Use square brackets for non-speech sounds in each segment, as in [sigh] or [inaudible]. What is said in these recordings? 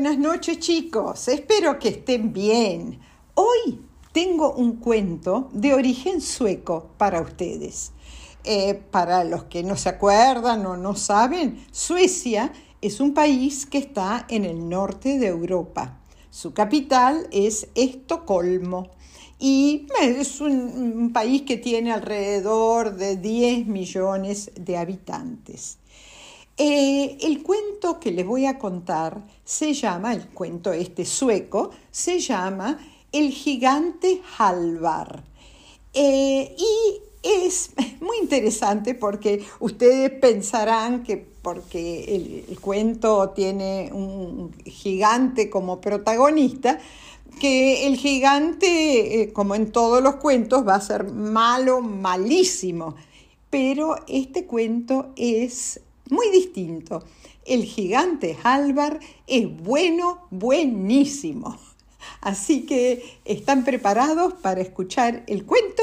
buenas noches chicos, espero que estén bien. Hoy tengo un cuento de origen sueco para ustedes. Eh, para los que no se acuerdan o no saben, Suecia es un país que está en el norte de Europa. Su capital es Estocolmo y es un país que tiene alrededor de 10 millones de habitantes. Eh, el cuento que les voy a contar se llama, el cuento este sueco, se llama El gigante Halvar. Eh, y es [laughs] muy interesante porque ustedes pensarán que porque el, cuento tiene un gigante como protagonista, que el gigante, eh, como en todos los cuentos, va a ser malo, malísimo. Pero este cuento es muy distinto. El gigante Halvar es bueno, buenísimo. Así que, ¿están preparados para escuchar el cuento?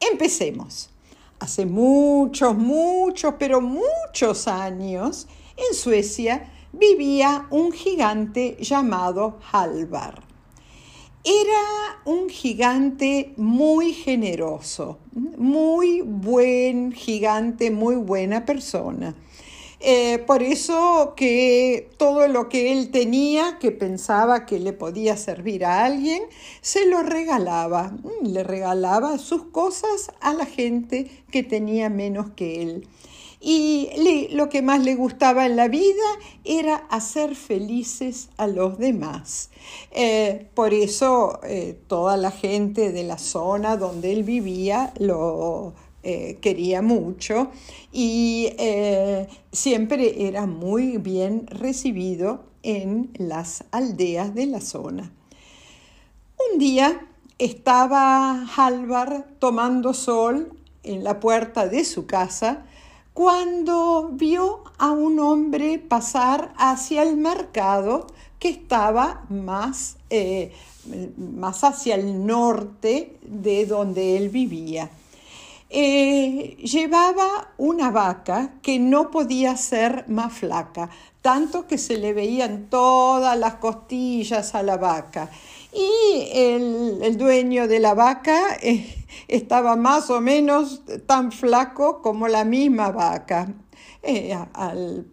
Empecemos. Hace muchos, muchos, pero muchos años, en Suecia vivía un gigante llamado Halvar. Era un gigante muy generoso, muy buen gigante, muy buena persona. Eh, por eso que todo lo que él tenía, que pensaba que le podía servir a alguien, se lo regalaba. Mm, le regalaba sus cosas a la gente que tenía menos que él. Y lo que más le gustaba en la vida era hacer felices a los demás. Eh, por eso eh, toda la gente de la zona donde él vivía lo, eh, quería mucho y eh, siempre era muy bien recibido en las aldeas de la zona. Un día estaba Halvar tomando sol en la puerta de su casa cuando vio a un hombre pasar hacia el mercado que estaba más, eh, más hacia el norte de donde él vivía. Eh, llevaba una vaca que no podía ser más flaca, tanto que se le veían todas las costillas a la vaca. Y el, dueño de la vaca eh, estaba más o menos tan flaco como la misma vaca. Eh, al,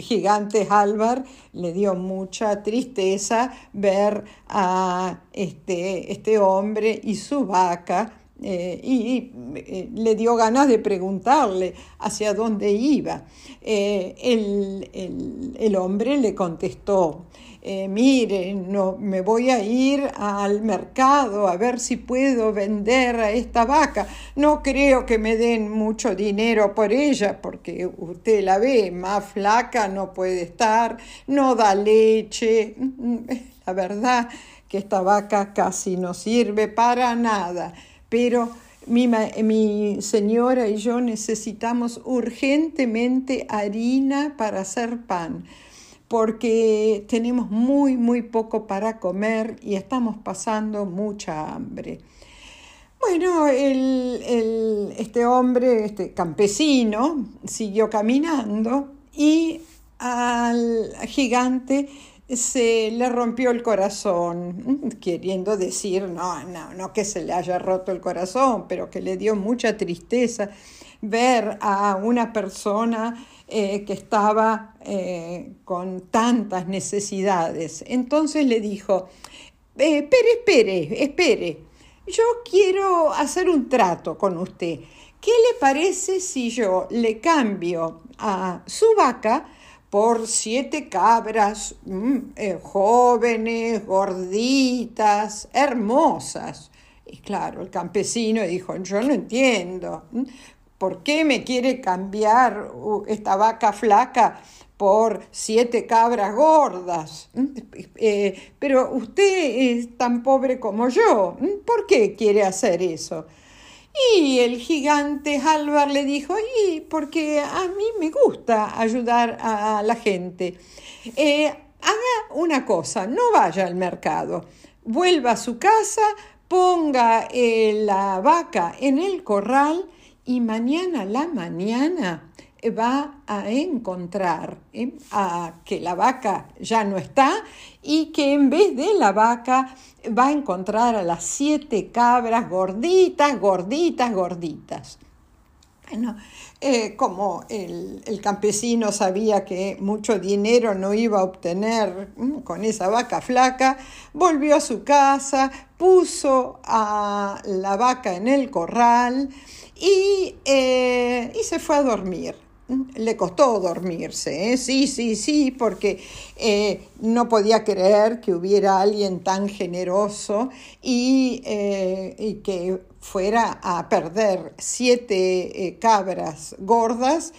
gigante Álvar le dio mucha tristeza ver a este, este hombre y su vaca eh, y, eh, le dio ganas de preguntarle hacia dónde iba. Eh, el, hombre le contestó, mire, no, me voy a ir al mercado a ver si puedo vender a esta vaca. No creo que me den mucho dinero por ella, porque usted la ve, más flaca no puede estar, no da leche. La verdad que esta vaca casi no sirve para nada pero mi, señora y yo necesitamos urgentemente harina para hacer pan, porque tenemos muy, muy poco para comer y estamos pasando mucha hambre. Bueno, este hombre, este campesino, siguió caminando y al gigante se le rompió el corazón, queriendo decir, no, no, no que se le haya roto el corazón, pero que le dio mucha tristeza ver a una persona eh, que estaba eh, con tantas necesidades. Entonces le dijo, eh, espere, espere, espere, yo quiero hacer un trato con usted. ¿Qué le parece si yo le cambio a su vaca por siete cabras mm, eh, jóvenes, gorditas, hermosas. Y claro, el campesino dijo, yo no entiendo, ¿por qué me quiere cambiar esta vaca flaca por siete cabras gordas? Eh, pero usted es tan pobre como yo, ¿por qué quiere hacer eso? Y el gigante Halvar le dijo, y porque a mí me gusta ayudar a la gente. Eh, haga una cosa, no vaya al mercado, vuelva a su casa, ponga eh, la vaca en el corral y mañana la mañana va a encontrar ¿eh? a que la vaca ya no está y que en vez de la vaca va a encontrar a las siete cabras gorditas, gorditas, gorditas. Bueno, eh, como el, campesino sabía que mucho dinero no iba a obtener con esa vaca flaca, volvió a su casa, puso a la vaca en el corral y, eh, y se fue a dormir le costó dormirse, ¿eh? sí, sí, sí, porque eh, no podía creer que hubiera alguien tan generoso y, y que fuera a perder siete eh, cabras gordas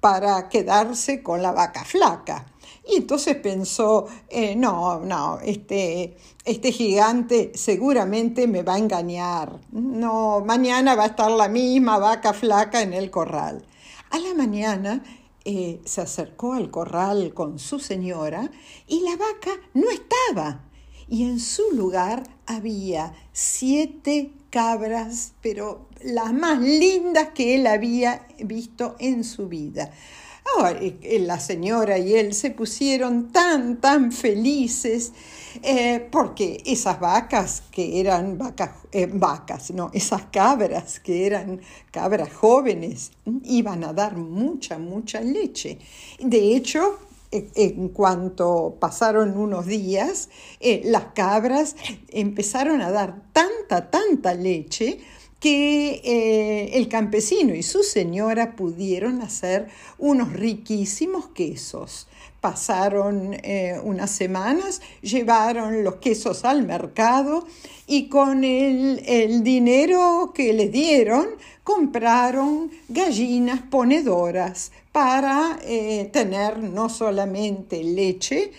para quedarse con la vaca flaca. Y entonces pensó, eh, no, no, este, este gigante seguramente me va a engañar. No, mañana va a estar la misma vaca flaca en el corral. A la mañana eh, se acercó al corral con su señora y la vaca no estaba. Y en su lugar había siete cabras, pero las más lindas que él había visto en su vida. Ahora, la señora y él se pusieron tan, tan felices eh, porque esas vacas que eran vacas, eh, vacas, no, esas cabras que eran cabras jóvenes, iban a dar mucha, mucha leche. De hecho, en cuanto pasaron unos días, las cabras empezaron a dar tanta, tanta leche que eh, el campesino y su señora pudieron hacer unos riquísimos quesos. Pasaron eh, unas semanas, llevaron los quesos al mercado y con el, dinero que le dieron compraron gallinas ponedoras para eh, tener no solamente leche,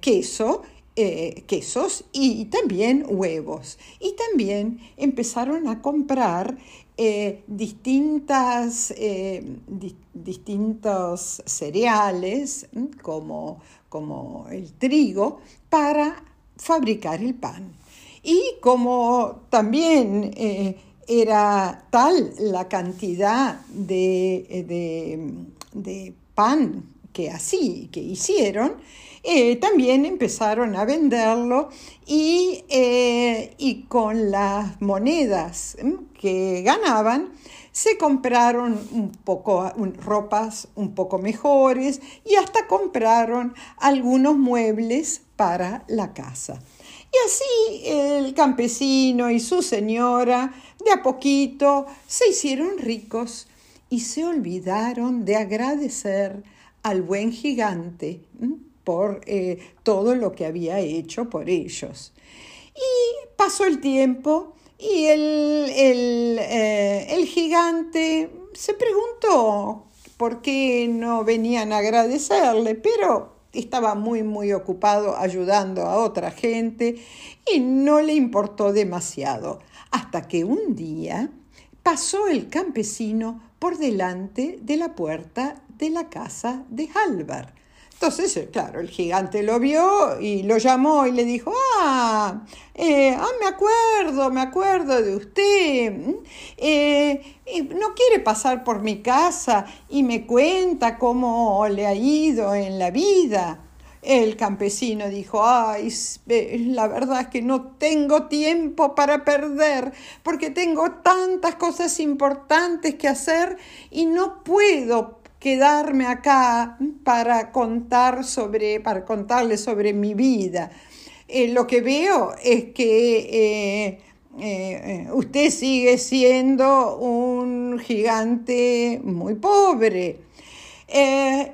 queso, eh, quesos y también huevos. Y también empezaron a comprar distintas, distintos cereales como, como el trigo para fabricar el pan. Y como también era tal la cantidad de, de, pan que así, que hicieron, eh, también empezaron a venderlo y, eh, y con las monedas que ganaban, se compraron un poco ropas un poco mejores y hasta compraron algunos muebles para la casa. Y así el campesino y su señora de a poquito se hicieron ricos y se olvidaron de agradecer al buen gigante por eh, todo lo que había hecho por ellos. Y pasó el tiempo y el, eh, el gigante se preguntó por qué no venían a agradecerle, pero estaba muy, muy ocupado ayudando a otra gente y no le importó demasiado, hasta que un día pasó el campesino por delante de la puerta de la casa de Halvar. Entonces, eh, claro, el gigante lo vio y lo llamó y le dijo, ah, eh, ah me acuerdo, me acuerdo de usted. Eh, ¿No quiere pasar por mi casa y me cuenta cómo le ha ido en la vida? El campesino dijo, ay, la verdad es que no tengo tiempo para perder, porque tengo tantas cosas importantes que hacer y no puedo quedarme acá para contar sobre, para contarles sobre mi vida. Eh, lo que veo es que eh, eh, usted sigue siendo un gigante muy pobre.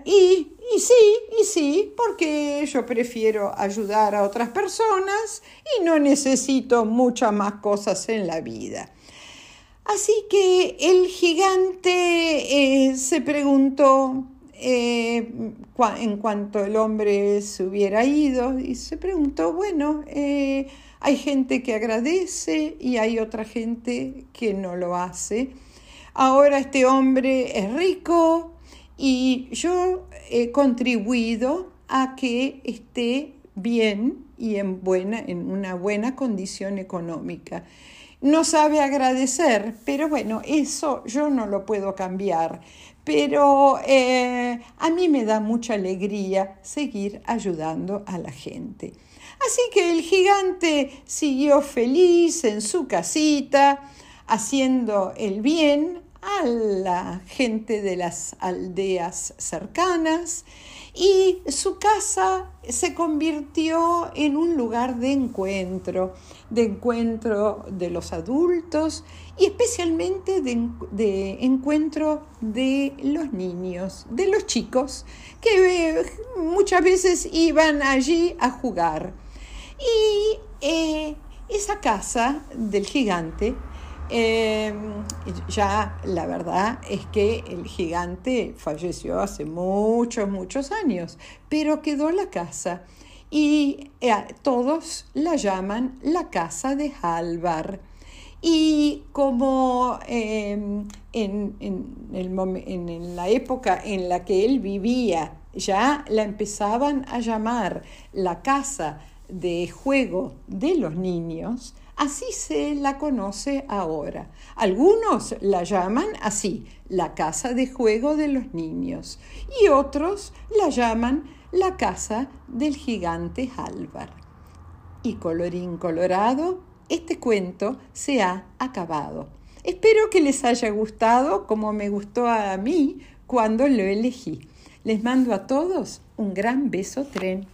y, y sí, y sí, porque yo prefiero ayudar a otras personas y no necesito muchas más cosas en la vida. Así que el gigante eh, se preguntó eh, en cuanto el hombre se hubiera ido y se preguntó, bueno, eh, hay gente que agradece y hay otra gente que no lo hace. Ahora este hombre es rico y yo he contribuido a que esté bien y en, buena, en una buena condición económica no sabe agradecer, pero bueno, eso yo no lo puedo cambiar. pero eh, a mí me da mucha alegría seguir ayudando a la gente. Así que el gigante siguió feliz en su casita, haciendo el bien a la gente de las aldeas cercanas y su casa se convirtió en un lugar de encuentro, de encuentro de los adultos y especialmente de, encuentro de los niños, de los chicos, que eh, muchas veces iban allí a jugar. Y eh, esa casa del gigante Em, ya la verdad es que el gigante falleció hace muchos, muchos años, pero quedó la casa y eh, todos la llaman la casa de Halvar. Y como em, en, en la época en la que él vivía ya la empezaban a llamar la casa de juego de los niños, Así se la conoce ahora. Algunos la llaman así, la casa de juego de los niños, y otros la llaman la casa del gigante Halvar. Y colorín colorado, este cuento se ha acabado. Espero que les haya gustado como me gustó a mí cuando lo elegí. Les mando a todos un gran beso tren.